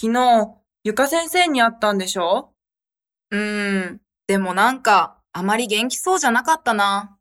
昨日、ゆか先生に会ったんでしょ？うーん、でもなんか、あまり元気そうじゃなかったな。